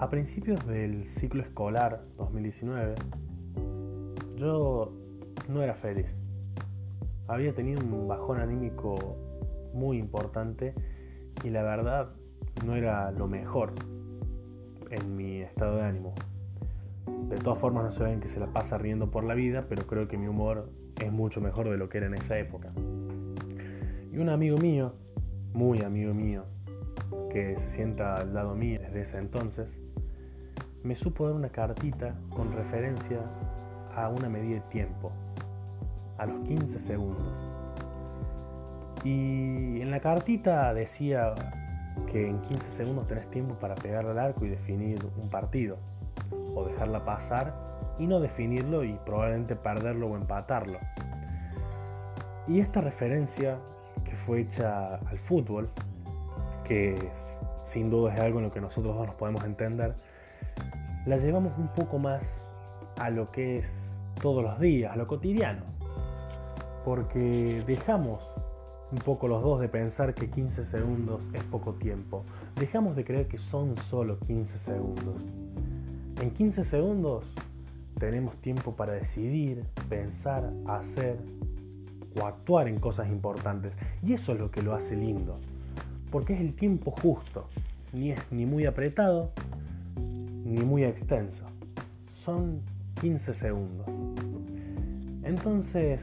A principios del ciclo escolar 2019, yo no era feliz. Había tenido un bajón anímico muy importante y la verdad no era lo mejor en mi estado de ánimo. De todas formas no se ven que se la pasa riendo por la vida, pero creo que mi humor es mucho mejor de lo que era en esa época. Y un amigo mío, muy amigo mío, que se sienta al lado mío desde ese entonces, me supo dar una cartita con referencia a una medida de tiempo, a los 15 segundos. Y en la cartita decía que en 15 segundos tenés tiempo para pegar al arco y definir un partido, o dejarla pasar y no definirlo y probablemente perderlo o empatarlo. Y esta referencia que fue hecha al fútbol, que sin duda es algo en lo que nosotros dos nos podemos entender, la llevamos un poco más a lo que es todos los días, a lo cotidiano. Porque dejamos un poco los dos de pensar que 15 segundos es poco tiempo. Dejamos de creer que son solo 15 segundos. En 15 segundos tenemos tiempo para decidir, pensar, hacer o actuar en cosas importantes. Y eso es lo que lo hace lindo. Porque es el tiempo justo. Ni es ni muy apretado, ni muy extenso. Son 15 segundos. Entonces,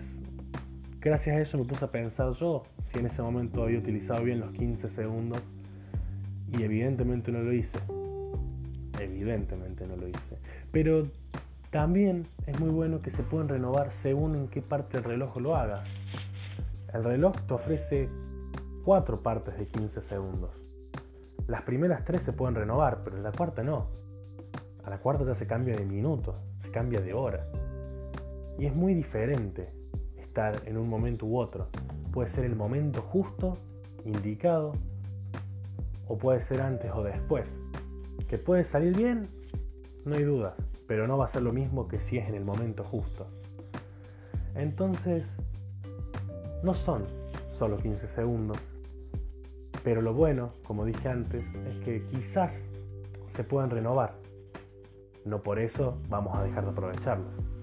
gracias a eso me puse a pensar yo si en ese momento había utilizado bien los 15 segundos y evidentemente no lo hice. Evidentemente no lo hice. Pero también es muy bueno que se pueden renovar según en qué parte del reloj lo hagas. El reloj te ofrece cuatro partes de 15 segundos. Las primeras tres se pueden renovar, pero en la cuarta no. A la cuarta ya se cambia de minuto, se cambia de hora. Y es muy diferente estar en un momento u otro. Puede ser el momento justo, indicado, o puede ser antes o después. Que puede salir bien, no hay dudas, pero no va a ser lo mismo que si es en el momento justo. Entonces, no son solo 15 segundos, pero lo bueno, como dije antes, es que quizás se puedan renovar no por eso vamos a dejar de aprovecharlos.